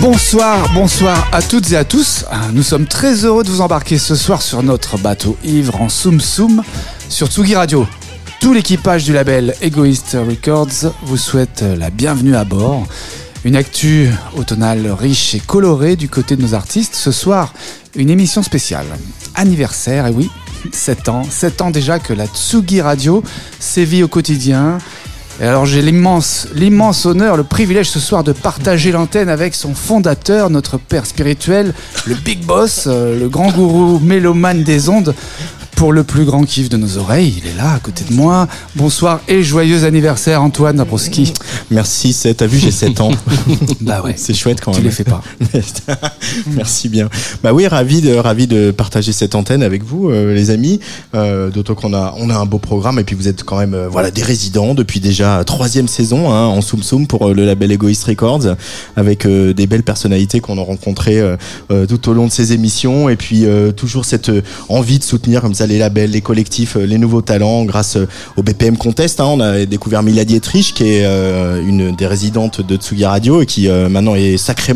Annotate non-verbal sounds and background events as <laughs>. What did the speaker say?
Bonsoir, bonsoir à toutes et à tous. Nous sommes très heureux de vous embarquer ce soir sur notre bateau ivre en Soum Soum sur Tsugi Radio. Tout l'équipage du label Egoist Records vous souhaite la bienvenue à bord. Une actu automnale riche et colorée du côté de nos artistes. Ce soir, une émission spéciale. Anniversaire, et oui, 7 ans. 7 ans déjà que la Tsugi Radio sévit au quotidien et alors j'ai l'immense, l'immense honneur, le privilège ce soir de partager l'antenne avec son fondateur, notre père spirituel, le Big Boss, euh, le grand gourou mélomane des ondes, pour le plus grand kiff de nos oreilles. Il est là, à côté de moi. Bonsoir et joyeux anniversaire, Antoine Dabrowski. Merci, t'as vu, j'ai 7 ans. <laughs> bah ouais. C'est chouette quand même. Tu les fais pas. <laughs> Merci bien. Bah oui, ravi de, ravi de partager cette antenne avec vous, euh, les amis. Euh, D'autant qu'on a, on a un beau programme et puis vous êtes quand même, euh, voilà, des résidents depuis déjà troisième saison, hein, en Soum Soum pour le label Egoist Records, avec des belles personnalités qu'on a rencontrées tout au long de ces émissions et puis toujours cette envie de soutenir comme ça les labels, les collectifs, euh, les nouveaux talents grâce euh, au BPM Contest. Hein. on a découvert Mila Dietrich qui est euh, une des résidentes de Tsugi Radio et qui maintenant est sacrément